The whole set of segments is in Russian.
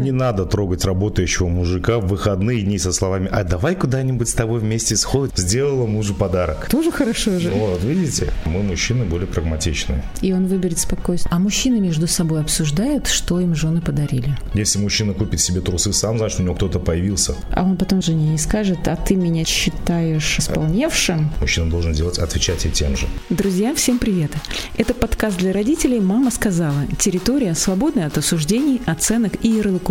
Не надо трогать работающего мужика в выходные дни со словами «А давай куда-нибудь с тобой вместе сходим». Сделала мужу подарок. Тоже хорошо же. Вот, видите? Мы, мужчины, более прагматичные. И он выберет спокойствие. А мужчины между собой обсуждают, что им жены подарили. Если мужчина купит себе трусы сам, значит, у него кто-то появился. А он потом жене не скажет, а ты меня считаешь исполневшим? Мужчина должен делать, отвечать и тем же. Друзья, всем привет. Это подкаст для родителей «Мама сказала». Территория, свободная от осуждений, оценок и ярлыков.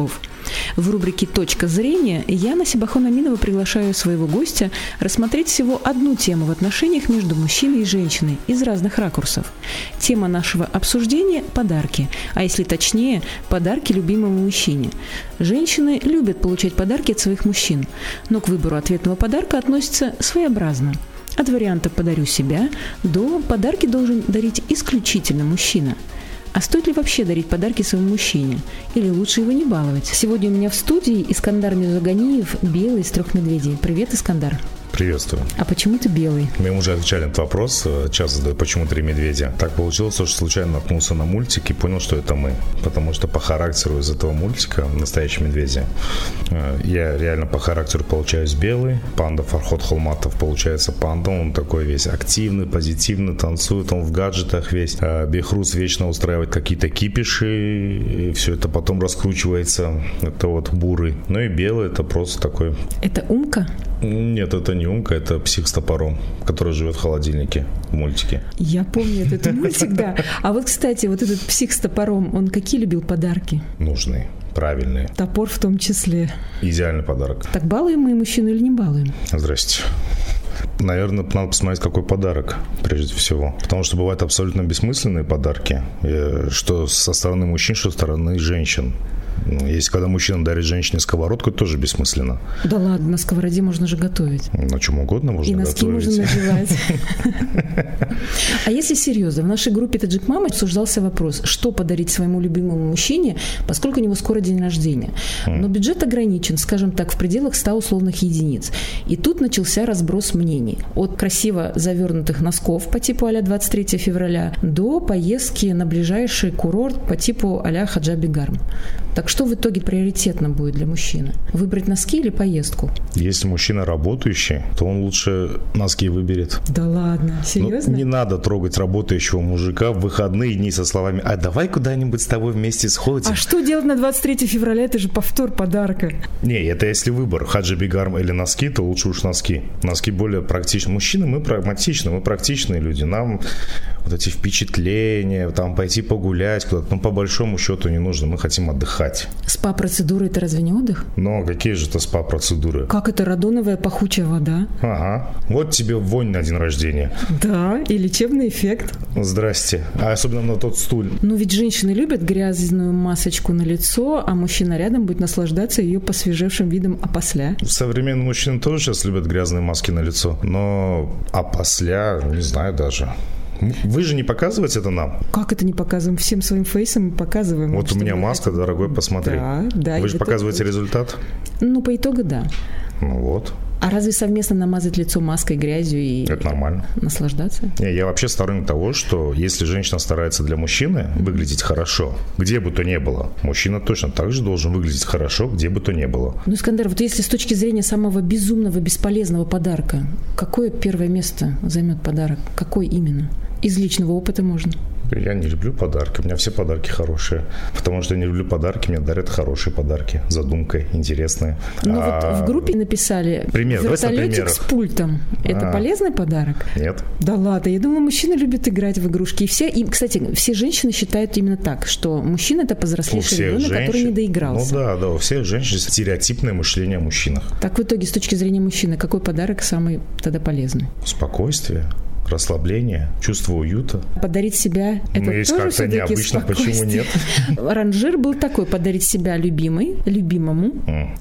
В рубрике «Точка зрения» я, Аминова, приглашаю своего гостя рассмотреть всего одну тему в отношениях между мужчиной и женщиной из разных ракурсов. Тема нашего обсуждения – подарки, а если точнее, подарки любимому мужчине. Женщины любят получать подарки от своих мужчин, но к выбору ответного подарка относятся своеобразно – от варианта «подарю себя» до «подарки должен дарить исключительно мужчина». А стоит ли вообще дарить подарки своему мужчине? Или лучше его не баловать? Сегодня у меня в студии Искандар Мизуганиев, белый из трех медведей. Привет, Искандар. Приветствую. А почему ты белый? Мы уже отвечали на этот вопрос. Часто задают, почему три медведя. Так получилось, что случайно наткнулся на мультик и понял, что это мы. Потому что по характеру из этого мультика настоящие медведи. Э, я реально по характеру получаюсь белый. Панда Фархот Холматов получается панда. Он такой весь активный, позитивный, танцует. Он в гаджетах весь. А Бехрус вечно устраивает какие-то кипиши. И все это потом раскручивается. Это вот бурый. Ну и белый это просто такой... Это умка? Нет, это не умка, это псих с топором, который живет в холодильнике в мультике. Я помню этот мультик, да. А вот, кстати, вот этот псих с топором, он какие любил подарки? Нужные правильные. Топор в том числе. Идеальный подарок. Так балуем мы мужчину или не балуем? Здрасте. Наверное, надо посмотреть, какой подарок, прежде всего. Потому что бывают абсолютно бессмысленные подарки, э, что со стороны мужчин, что со стороны женщин. Ну, если когда мужчина дарит женщине сковородку, это тоже бессмысленно. Да ладно, на сковороде можно же готовить. На чем угодно можно И носки готовить. можно надевать. А если серьезно, в нашей группе Таджик Мама обсуждался вопрос, что подарить своему любимому мужчине, поскольку у него скоро день рождения. Но бюджет ограничен, скажем так, в пределах 100 условных единиц. И тут начался разброс мнений. От красиво завернутых носков по типу а 23 февраля до поездки на ближайший курорт по типу а-ля Хаджаби Гарм. Так что в итоге приоритетно будет для мужчины? Выбрать носки или поездку? Если мужчина работающий, то он лучше носки выберет. Да ладно, Ну, серьезно? не надо трогать работающего мужика в выходные дни со словами «А давай куда-нибудь с тобой вместе сходим». А что делать на 23 февраля? Это же повтор подарка. Не, это если выбор, хаджи бигарм или носки, то лучше уж носки. Носки более практичны. Мужчины, мы прагматичны, мы практичные люди. Нам вот эти впечатления, там пойти погулять куда-то, ну, по большому счету не нужно. Мы хотим отдыхать. Спа-процедура – это разве не отдых? Но какие же это спа-процедуры? Как это радоновая пахучая вода? Ага. Вот тебе вонь на день рождения. Да, и лечебный эффект. Здрасте. А особенно на тот стул. Но ведь женщины любят грязную масочку на лицо, а мужчина рядом будет наслаждаться ее посвежевшим видом опосля. Современные мужчины тоже сейчас любят грязные маски на лицо. Но после, не знаю даже. Вы же не показываете это нам? Как это не показываем? Всем своим фейсом мы показываем. Вот у меня маска, хотим. дорогой, посмотри. Да, да. Вы же показываете результат? Ну, по итогу, да. Ну вот, А разве совместно намазать лицо маской, грязью и это нормально. наслаждаться? Не, я вообще сторонник того, что если женщина старается для мужчины выглядеть хорошо, где бы то ни было, мужчина точно так же должен выглядеть хорошо, где бы то ни было. Ну, Искандер, вот если с точки зрения самого безумного, бесполезного подарка, какое первое место займет подарок? Какой именно? Из личного опыта можно. Я не люблю подарки, у меня все подарки хорошие. Потому что я не люблю подарки, мне дарят хорошие подарки, задумкой, интересные. Ну А, вот в группе написали Пример, вертолетик с пультом. Это А. полезный подарок? Нет. Да ладно, я думаю, мужчины любят играть в игрушки. И все, и, кстати, все женщины считают именно так, что мужчина это повзрослевший ребенок, который не женщин- доигрался. Ну да, да, у всех женщин стереотипное мышление о мужчинах. Так в итоге, с точки зрения мужчины, какой подарок самый тогда полезный? Спокойствие, расслабление, чувство уюта. Подарить себя это Ну, есть тоже как-то необычно, почему спокойствие. Ранжир был такой, подарить себя любимой, любимому.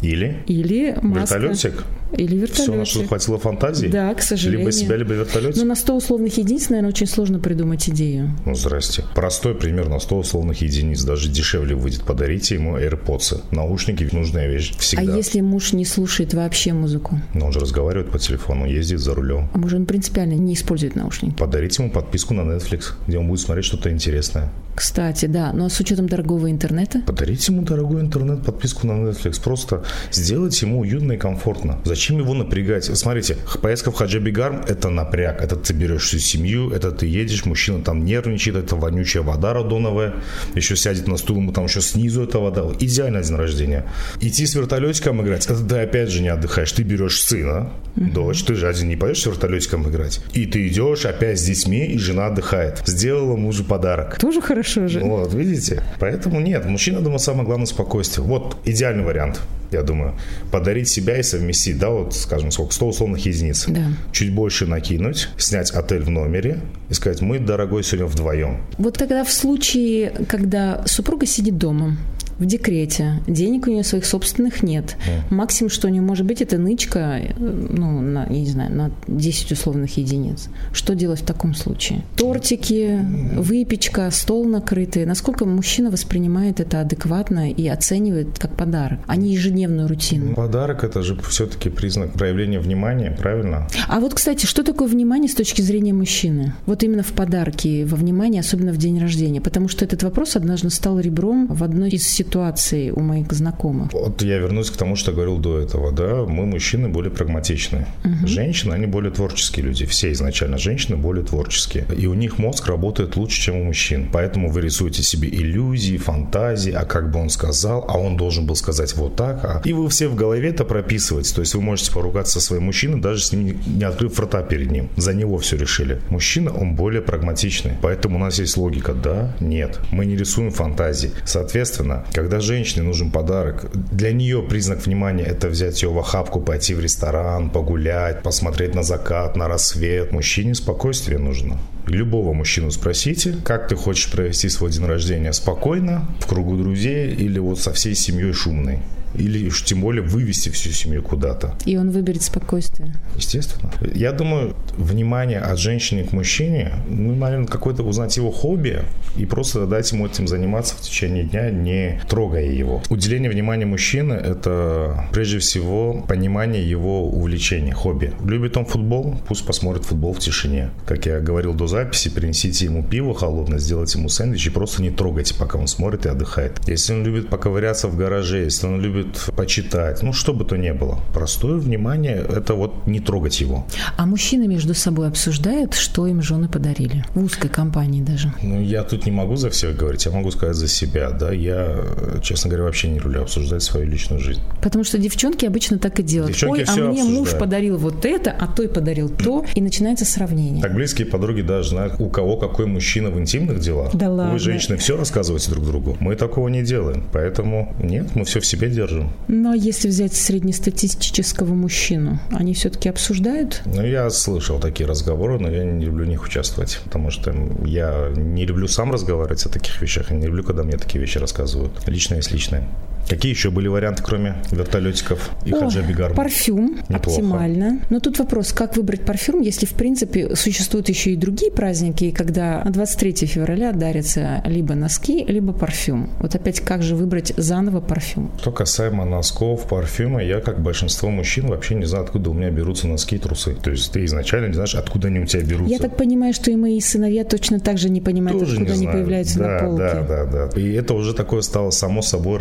Или или маска. вертолетик. Или Все, на что вертолетик. хватило фантазии? Да, к сожалению. Либо себя, либо вертолетик? Но на 100 условных единиц, наверное, очень сложно придумать идею. Ну, здрасте. Простой пример на 100 условных единиц. Даже дешевле выйдет. Подарите ему AirPods. Наушники – нужная вещь. Всегда. А если муж не слушает вообще музыку? Но он же разговаривает по телефону, ездит за рулем. А может, он принципиально не использует наушники? Подарить ему подписку на Netflix, где он будет смотреть что-то интересное. Кстати, да, но с учетом дорогого интернета? Подарите ему дорогой интернет, подписку на Netflix. Просто сделайте ему уютно и комфортно. Зачем его напрягать? Смотрите, поездка в Хаджабигарм – это напряг. Это ты берешь всю семью, это ты едешь, мужчина там нервничает, это вонючая вода радоновая, еще сядет на стул, ему там еще снизу эта вода. Идеальное день рождения. Идти с вертолетиком играть, это ты опять же не отдыхаешь. Ты берешь сына. Дочь, ты же один не пойдешь с вертолетиком играть. И ты идешь опять с детьми, и жена отдыхает. Сделала мужу подарок. Тоже хорошо же. Вот, видите? Поэтому нет, мужчина, думаю, самое главное спокойствие. Вот идеальный вариант я думаю, подарить себя и совместить, да, вот, скажем, сколько, 100 условных единиц. Да. Чуть больше накинуть, снять отель в номере и сказать, мы, дорогой, сегодня вдвоем. Вот тогда в случае, когда супруга сидит дома, в декрете, денег у нее своих собственных нет. Mm. Максимум, что у нее может быть, это нычка, ну, на, я не знаю, на 10 условных единиц. Что делать в таком случае? Тортики, выпечка, стол накрытый. Насколько мужчина воспринимает это адекватно и оценивает как подарок, а не ежедневную рутину? Подарок – это же все-таки признак проявления внимания, правильно? А вот, кстати, что такое внимание с точки зрения мужчины? Вот именно в подарке, во внимании, особенно в день рождения. Потому что этот вопрос однажды стал ребром в одной из ситуаций ситуации у моих знакомых. Вот я вернусь к тому, что говорил до этого, да, мы мужчины более прагматичны. Угу. Женщины, они более творческие люди. Все изначально женщины более творческие. И у них мозг работает лучше, чем у мужчин. Поэтому вы рисуете себе иллюзии, фантазии, а как бы он сказал, а он должен был сказать вот так. А... И вы все в голове это прописываете. То есть вы можете поругаться со своим мужчиной, даже с ним не открыв рта перед ним. За него все решили. Мужчина, он более прагматичный. Поэтому у нас есть логика, да, нет. Мы не рисуем фантазии. Соответственно, когда женщине нужен подарок, для нее признак внимания – это взять ее в охапку, пойти в ресторан, погулять, посмотреть на закат, на рассвет. Мужчине спокойствие нужно. Любого мужчину спросите, как ты хочешь провести свой день рождения спокойно, в кругу друзей или вот со всей семьей шумной или уж тем более вывести всю семью куда-то. И он выберет спокойствие. Естественно. Я думаю, внимание от женщины к мужчине, ну, наверное, какое-то узнать его хобби и просто дать ему этим заниматься в течение дня, не трогая его. Уделение внимания мужчины – это прежде всего понимание его увлечения, хобби. Любит он футбол? Пусть посмотрит футбол в тишине. Как я говорил до записи, принесите ему пиво холодное, сделайте ему сэндвич и просто не трогайте, пока он смотрит и отдыхает. Если он любит поковыряться в гараже, если он любит любит почитать, ну, что бы то ни было. Простое внимание – это вот не трогать его. А мужчины между собой обсуждают, что им жены подарили? В узкой компании даже. Ну, я тут не могу за всех говорить, я могу сказать за себя, да. Я, честно говоря, вообще не люблю обсуждать свою личную жизнь. Потому что девчонки обычно так и делают. Девчонки Ой, а мне обсуждают. муж подарил вот это, а той подарил то, и начинается сравнение. Так близкие подруги даже знают, у кого какой мужчина в интимных делах. Да ладно. Вы, женщины, все рассказываете друг другу. Мы такого не делаем. Поэтому нет, мы все в себе держим держим. Но если взять среднестатистического мужчину, они все-таки обсуждают? Ну, я слышал такие разговоры, но я не люблю в них участвовать, потому что я не люблю сам разговаривать о таких вещах, и не люблю, когда мне такие вещи рассказывают. Личное есть личное. Какие еще были варианты, кроме вертолетиков и О, хаджаби гарм? Парфюм Неплохо. оптимально. Но тут вопрос, как выбрать парфюм, если, в принципе, существуют еще и другие праздники, когда 23 февраля дарятся либо носки, либо парфюм. Вот опять, как же выбрать заново парфюм? Что касаемо носков, парфюма, я, как большинство мужчин, вообще не знаю, откуда у меня берутся носки и трусы. То есть ты изначально не знаешь, откуда они у тебя берутся. Я так понимаю, что и мои сыновья точно так же не понимают, Тоже откуда не они появляются да, на полке. Да, да, да. И это уже такое стало само собой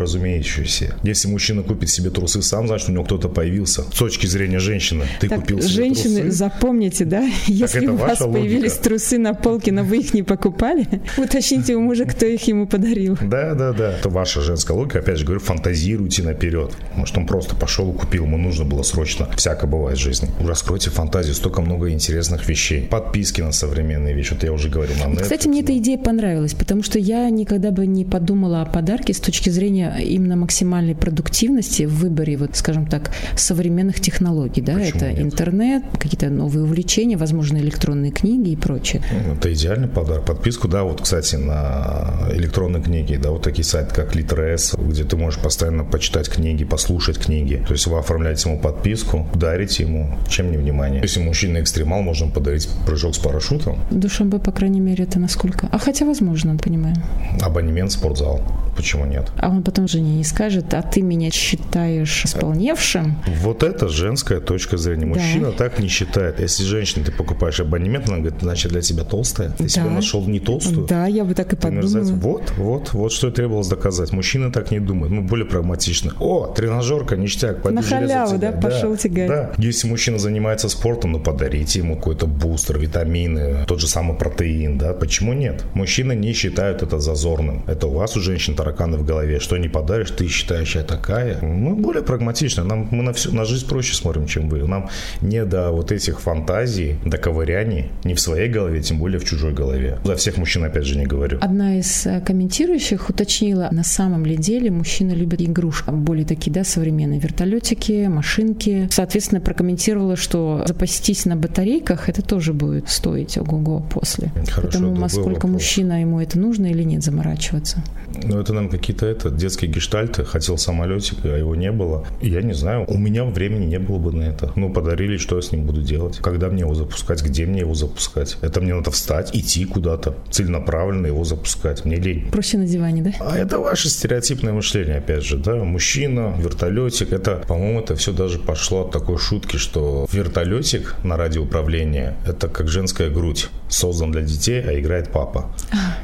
разумеющееся разумеющееся. Если мужчина купит себе трусы сам, значит, у него кто-то появился. С точки зрения женщины, ты так, купил себе женщины, трусы. запомните, да, если у вас логика. появились трусы на полке, но вы их не покупали, уточните у мужа, кто их ему подарил. Да, да, да. Это ваша женская логика. Опять же говорю, фантазируйте наперед. Может, он просто пошел и купил, ему нужно было срочно. Всяко бывает в жизни. Раскройте фантазию, столько много интересных вещей. Подписки на современные вещи. Вот я уже говорил на Netflix. Кстати, мне эта идея понравилась, потому что я никогда бы не подумала о подарке с точки зрения именно максимальной продуктивности в выборе, вот, скажем так, современных технологий. Да? Почему это нет? интернет, какие-то новые увлечения, возможно, электронные книги и прочее. Ну, это идеальный подарок. Подписку, да, вот, кстати, на электронные книги, да, вот такие сайты, как Литрес, где ты можешь постоянно почитать книги, послушать книги. То есть вы оформляете ему подписку, дарите ему, чем не внимание. Если мужчина экстремал, можно подарить прыжок с парашютом. Душамбе, по крайней мере, это насколько? А хотя, возможно, понимаю. Абонемент в спортзал. почему нет? А он потом жене не скажет, а ты меня считаешь исполневшим? Вот это женская точка зрения. Мужчина да. так не считает. Если женщина, ты покупаешь абонемент, она говорит, значит, для тебя толстая. Ты да. себе нашел не толстую. Да, я бы так и подумала. Вот, вот, вот что и требовалось доказать. Мужчина так не думает. Мы более прагматичны. О, тренажерка, ништяк, На халяву, да, пошел тягать. Да. Если мужчина занимается спортом, ну подарите ему какой-то бустер, витамины, тот же самый протеин, да. Почему нет? Мужчины не считают это зазорным. Это у вас у женщин тараканы в голове. Что не подаришь, ты считаешь, я такая. Мы более прагматичны. Нам, мы на, всю, на жизнь проще смотрим, чем вы. Нам не до вот этих фантазий, до ковыряний, не в своей голове, тем более в чужой голове. За всех мужчин, опять же, не говорю. Одна из э, комментирующих уточнила, на самом ли деле мужчины любят игрушки, более такие, да, современные вертолетики, машинки. Соответственно, прокомментировала, что запастись на батарейках, это тоже будет стоить ого-го после. Хорошо, Потому насколько вопрос. мужчина ему это нужно или нет заморачиваться. Ну, это нам какие-то это, детские гештальты. Хотел самолетик, а его не было. Я не знаю, у меня времени не было бы на это. Ну, подарили, что я с ним буду делать? Когда мне его запускать? Где мне его запускать? Это мне надо встать, идти куда-то, целенаправленно его запускать. Мне лень. Проще на диване, да? А это ваше стереотипное мышление, опять же, да? Мужчина, вертолетик. Это, по-моему, это все даже пошло от такой шутки, что вертолетик на радиоуправление – это как женская грудь. Создан для детей, а играет папа.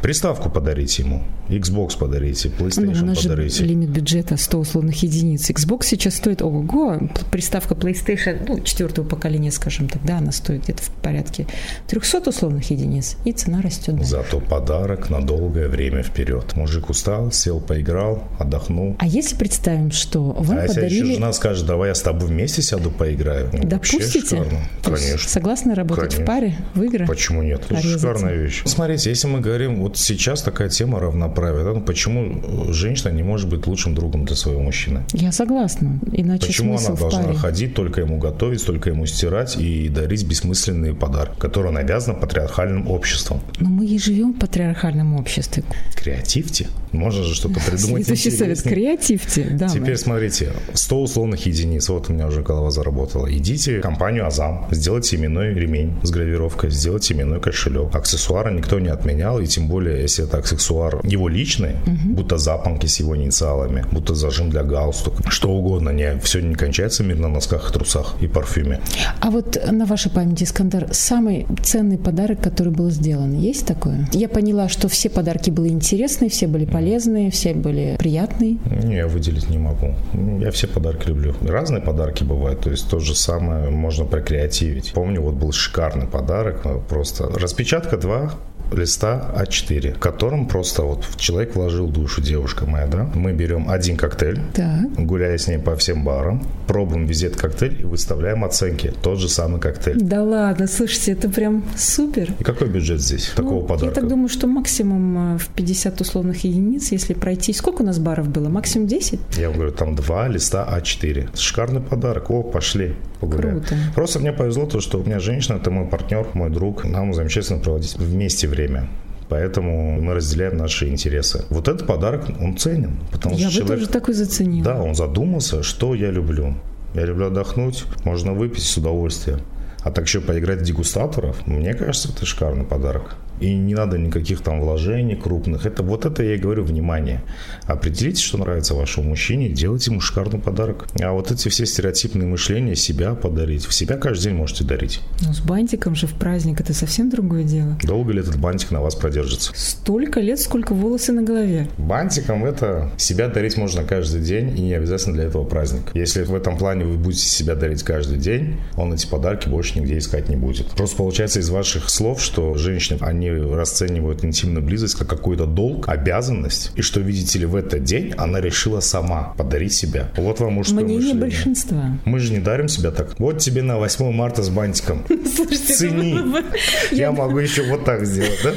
Приставку подарите ему. Xbox подарите, PlayStation ну, у нас подарите. Лимит бюджета 100 условных единиц. Xbox сейчас стоит ого-го. Приставка PlayStation, ну, четвертого поколения, скажем так, да, она стоит где-то в порядке 300 условных единиц, и цена растет. Да. Зато подарок на долгое время вперед. Мужик устал, сел, поиграл, отдохнул. А если представим, что вам а подарили... если жена скажет, давай я с тобой вместе сяду, поиграю. Ну, Допустите? Конечно. Согласны работать Конечно. в паре, в игры? Почему нет? Это шикарная вещь. Смотрите, если мы говорим, вот сейчас такая тема равноправия, да, ну почему женщина не может быть лучшим другом для своего мужчины? Я согласна. Иначе Почему она должна паре? ходить, только ему готовить, только ему стирать и дарить бессмысленные подарки, которые навязаны патриархальным обществом? Но мы и живем в патриархальном обществе. Креативьте. Можно же что-то придумать Следующий совет. Креативьте. Да, Теперь смотрите, 100 условных единиц. Вот у меня уже голова заработала. Идите в компанию Азам, сделайте именной ремень с гравировкой, сделайте именной кошелек. Аксессуары никто не отменял, и тем более, если это аксессуар его личный, угу. будто запонки с его инициалами, будто зажим для галстука, что угодно. Не, все не кончается мир на носках, трусах и парфюме. А вот на вашей памяти, Искандер, самый ценный подарок, который был сделан, есть такое? Я поняла, что все подарки были интересные, все были полезные, все были приятные. Не, я выделить не могу. Я все подарки люблю. Разные подарки бывают, то есть то же самое можно прокреативить. Помню, вот был шикарный подарок, просто распечатка 2 листа А4, в котором просто вот человек вложил душу, девушка моя, да. Мы берем один коктейль, так. гуляя с ней по всем барам, пробуем везде этот коктейль и выставляем оценки. Тот же самый коктейль. Да ладно, слушайте, это прям супер. И какой бюджет здесь ну, такого подарка? Я так думаю, что максимум э, в 50 условных единиц, если пройти. Сколько у нас баров было? Максимум 10? Я говорю, там два листа А4. Шикарный подарок. О, пошли погуляем. Круто. Просто мне повезло то, что у меня женщина, это мой партнер, мой друг. Нам замечательно проводить вместе время. Поэтому мы разделяем наши интересы. Вот этот подарок, он ценен. Потому я что бы человек, тоже такой заценил. Да, он задумался, что я люблю. Я люблю отдохнуть, можно выпить с удовольствием. А так еще поиграть в дегустаторов, мне кажется, это шикарный подарок. И не надо никаких там вложений крупных. Это вот это я и говорю, внимание. Определите, что нравится вашему мужчине, делайте ему шикарный подарок. А вот эти все стереотипные мышления, себя подарить. В себя каждый день можете дарить. Ну, с бантиком же в праздник это совсем другое дело. Долго ли этот бантик на вас продержится? Столько лет, сколько волосы на голове. Бантиком это себя дарить можно каждый день, и не обязательно для этого праздник. Если в этом плане вы будете себя дарить каждый день, он эти подарки больше нигде искать не будет. Просто получается из ваших слов, что женщины, они они расценивают интимную близость как какой-то долг, обязанность, и что, видите ли, в этот день она решила сама подарить себя. Вот вам мужское Мнение мышление. большинства. Мы же не дарим себя так. Вот тебе на 8 марта с бантиком. Слушайте, Цени. Я могу еще вот так сделать, да?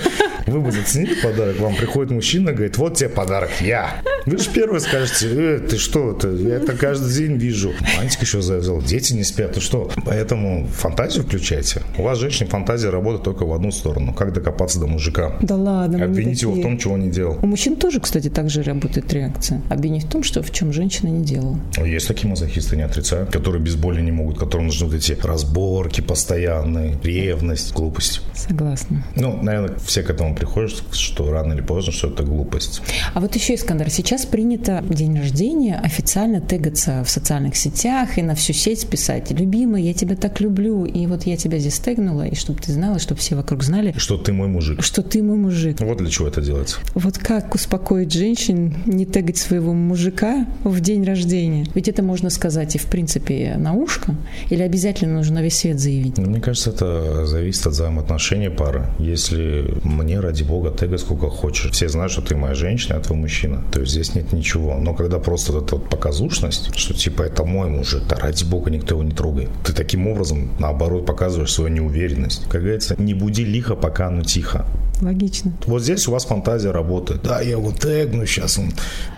Вы бы заценили подарок, вам приходит мужчина, говорит, вот тебе подарок, я. Вы же первый скажете, э, ты что, ты, я это каждый день вижу. Бантик еще завязал, дети не спят, ты что? Поэтому фантазию включайте. У вас, женщина, фантазия работает только в одну сторону. Как докопаться до мужика. Да ладно. Обвинить его в том, чего он не делал. У мужчин тоже, кстати, так же работает реакция. Обвинить в том, что в чем женщина не делала. Есть такие мазохисты, не отрицаю, которые без боли не могут, которым нужны вот эти разборки постоянные, ревность, глупость. Согласна. Ну, наверное, все к этому приходят, что рано или поздно, что это глупость. А вот еще, Искандер, сейчас принято день рождения официально тегаться в социальных сетях и на всю сеть писать «Любимый, я тебя так люблю, и вот я тебя здесь тегнула, и чтобы ты знала, чтобы все вокруг знали, Что ты мой мужик. что ты мой мужик». Вот для чего это делается. Вот как успокоить женщин не тегать своего мужика в день рождения? Ведь это можно сказать и, в принципе, на ушко, или обязательно нужно на весь свет заявить? Мне кажется, это зависит от взаимоотношений пары. Если мне, ради бога, тегай сколько хочешь. Все знают, что ты моя женщина, а твой мужчина. То есть здесь нет ничего. Но когда просто вот эта вот показушность, что типа это мой мужик, да ради бога никто его не трогает. Ты таким образом, наоборот, показываешь свою неуверенность. Как говорится, не буди лихо, пока оно тихо. Логично. Вот здесь у вас фантазия работает. Да, я его тегну сейчас, он,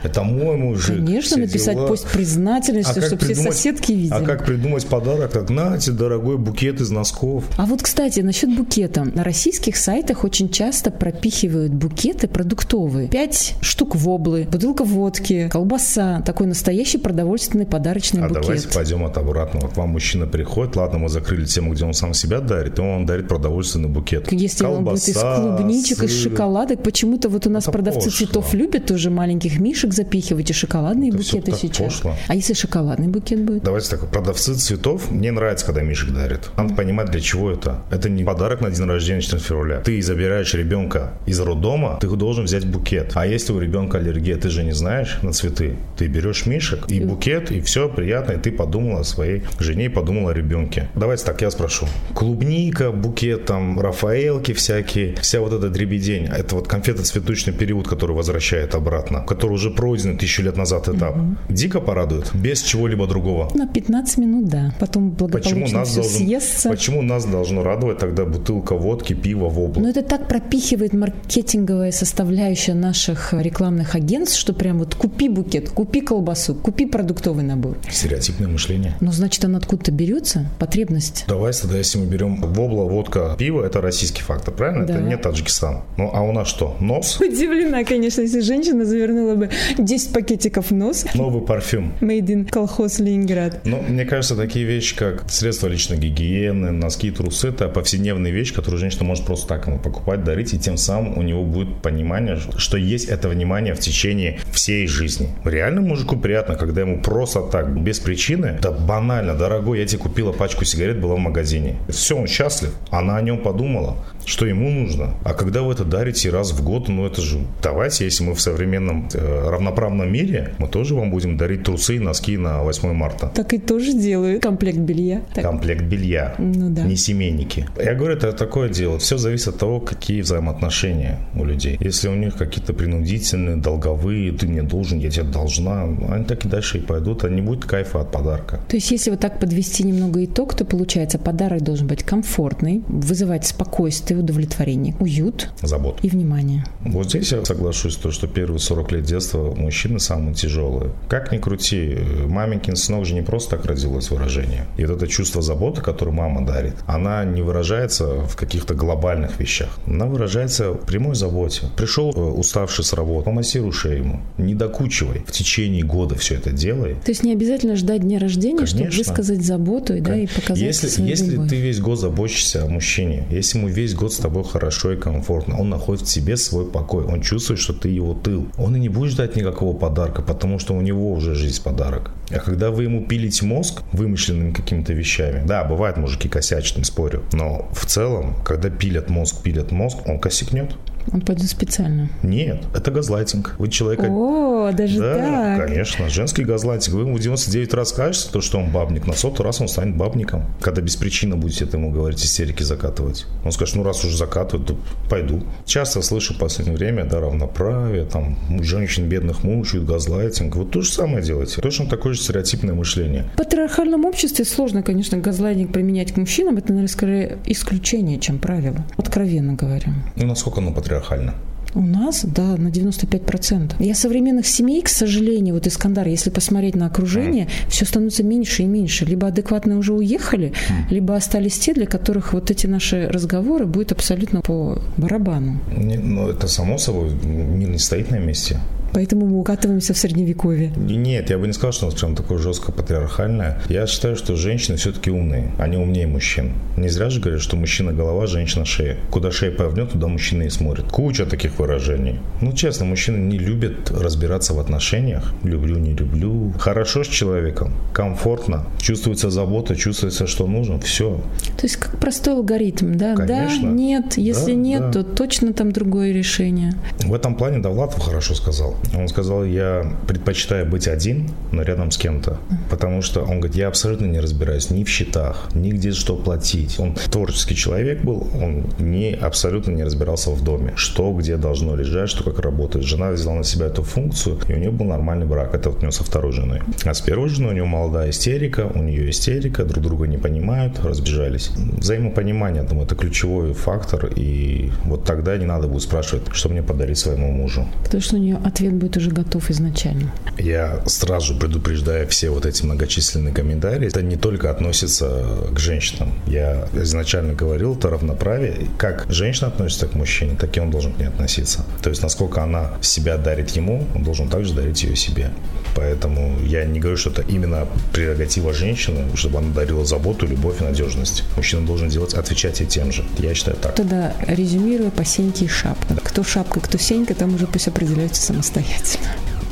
это мой мужик. Конечно, написать дела. пост признательности, как чтобы все соседки видели. А как придумать подарок? Так, нате, дорогой букет из носков. А вот, кстати, насчет букета. На российских сайтах очень часто пропихивают букеты продуктовые. Пять штук воблы, бутылка водки, колбаса. Такой настоящий продовольственный подарочный А букет. давайте пойдем от обратного. К вам мужчина приходит, ладно, мы закрыли тему, где он сам себя дарит, и он дарит продовольственный букет. Если он будет из Колбаса, клубничек, из шоколадок, почему-то вот у нас Это продавцы пошло. цветов любят тоже маленьких мишек запихивать и шоколадные Это букеты сейчас. пошло. А если шоколадный букет будет? Давайте так, продавцы цветов, мне нравится, когда Мишек дарит. Надо понимать, для чего это. Это не подарок на день рождения 14 февраля. Ты забираешь ребенка из роддома, ты должен взять букет. А если у ребенка аллергия, ты же не знаешь на цветы. Ты берешь Мишек и букет, и все приятно, и ты подумала о своей жене и подумала о ребенке. Давайте так, я спрошу. Клубника, букет, там, Рафаэлки всякие, вся вот эта дребедень. Это вот конфетоцветочный период, который возвращает обратно, который уже пройден тысячу лет назад этап. Дико порадует, без чего-либо другого. На 15 минут, да. Потом Почему благополучно нас, все должен, съестся. почему нас должно радовать тогда бутылка водки, пива в облако? Но это так пропихивает маркетинговая составляющая наших рекламных агентств, что прям вот купи букет, купи колбасу, купи продуктовый набор. Стереотипное мышление. Ну, значит, она откуда-то берется, потребность. Давай тогда, если мы берем вобла, водка, пиво, это российский фактор, правильно? Да. Это не Таджикистан. Ну, а у нас что? Нос? Удивлена, конечно, если женщина завернула бы 10 пакетиков в нос. Новый парфюм. Made in колхоз Ленинград. Ну, мне кажется, такие вещи, как средства личной гигиены, носки, трусы, это повседневные вещи, которые женщина может просто так ему покупать, дарить, и тем самым у него будет понимание, что есть это внимание в течение всей жизни. Реально мужику приятно, когда ему просто так, без причины, да банально, дорогой, я тебе купила пачку сигарет, была в магазине. Все, он счастлив. Она о нем подумала, что ему нужно. А когда вы это дарите раз в год, ну это же... Давайте, если мы в современном э, равноправном мире, мы тоже вам будем дарить трусы и носки на 8 марта. Так и тоже делают. Комплект белья. Так. Комплект белья, Ну да. не семейники. Я говорю, это такое дело. Все зависит от того, какие взаимоотношения у людей. Если у них какие-то принудительные, долговые, ты мне должен, я тебе должна, они так и дальше и пойдут, а не будет кайфа от подарка. То есть, если вот так подвести немного итог, то получается, подарок должен быть комфортный, вызывать спокойствие, удовлетворение, уют Забот. и внимание. Вот здесь я соглашусь, то, что первые 40 лет детства мужчины самые тяжелые. Как ни крути, маменькин сынок же не просто так родилось выражение. И вот это чувство заботы, которое мама дарит, она не выражается в каких-то глобальных вещах. Она выражается в прямой заботе. Пришел э, уставший с работы, помассируй шею ему. Не докучивай. В течение года все это делай. То есть не обязательно ждать дня рождения, чтобы Конечно. высказать заботу и, да, и показать если, свою если любовь. ты весь год заботишься о мужчине, если ему весь год с тобой хорошо и комфортно, он находит в себе свой покой, он чувствует, что ты его тыл. Он и не будет ждать никакого подарка, потому что у него уже жизнь подарок. А когда вы ему пилите мозг вымышленными какими-то вещами, да, бывает мужики косячат, не спорю, но в целом, когда пилят мозг, пилят мозг, он косякнет. Он пойдет специально. Нет, это газлайтинг. Вы человека О, даже да, так. конечно. Женский газлайтинг. Вы ему 99 раз скажете, то, что он бабник, на сотый раз он станет бабником. Когда без причины будете это ему говорить, истерики закатывать. Он скажет, ну раз уже закатывают, то пойду. Часто слышу в последнее время, да, равноправие, там, женщин бедных мучают, газлайтинг. Вот то же самое делайте. Точно такое же стереотипное мышление. В патриархальном обществе сложно, конечно, газлайтинг применять к мужчинам. Это, наверное, скорее исключение, чем правило. Откровенно говоря. Ну, насколько оно патриархально? У нас, да, на 95%. Я современных семей, к сожалению, вот Искандар, если посмотреть на окружение, mm. все становится меньше и меньше. Либо адекватные уже уехали, mm. либо остались те, для которых вот эти наши разговоры будут абсолютно по барабану. Не, ну, это само собой, мир не стоит на месте. Поэтому мы укатываемся в средневековье. Нет, я бы не сказал, что у нас прям такое жестко патриархальное. Я считаю, что женщины все-таки умные. Они умнее мужчин. Не зря же говорят, что мужчина голова, женщина шея. Куда шея повернет, туда мужчина и смотрит. Куча таких выражений. Ну, честно, мужчины не любят разбираться в отношениях. Люблю, не люблю. Хорошо с человеком, комфортно, чувствуется забота, чувствуется, что нужно. Все. То есть как простой алгоритм, да? Конечно. Да, нет. Если да, нет, да. то точно там другое решение. В этом плане Довлатов хорошо сказал. Он сказал, я предпочитаю быть один, но рядом с кем-то. Потому что он говорит, я абсолютно не разбираюсь ни в счетах, ни где что платить. Он творческий человек был, он не, абсолютно не разбирался в доме. Что где должно лежать, что как работает. Жена взяла на себя эту функцию, и у нее был нормальный брак. Это вот у него со второй женой. А с первой женой у него молодая истерика, у нее истерика, друг друга не понимают, разбежались. Взаимопонимание, думаю, это ключевой фактор, и вот тогда не надо будет спрашивать, что мне подарить своему мужу. Потому что у нее ответ ответ будет уже готов изначально. Я сразу предупреждаю все вот эти многочисленные комментарии. Это не только относится к женщинам. Я изначально говорил, это равноправие. Как женщина относится к мужчине, так и он должен к ней относиться. То есть, насколько она себя дарит ему, он должен также дарить ее себе. Поэтому я не говорю, что это именно прерогатива женщины, чтобы она дарила заботу, любовь и надежность. Мужчина должен делать, отвечать ей тем же. Я считаю так. Тогда резюмируя по сеньке и шапка. Да. Кто шапка, кто сенька, там уже пусть определяются самостоятельно.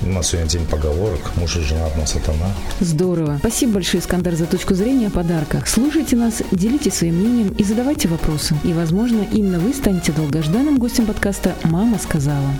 У нас сегодня день поговорок. Муж и жена одна сатана. Здорово. Спасибо большое, Искандар, за точку зрения о подарках. Слушайте нас, делитесь своим мнением и задавайте вопросы. И, возможно, именно вы станете долгожданным гостем подкаста «Мама сказала».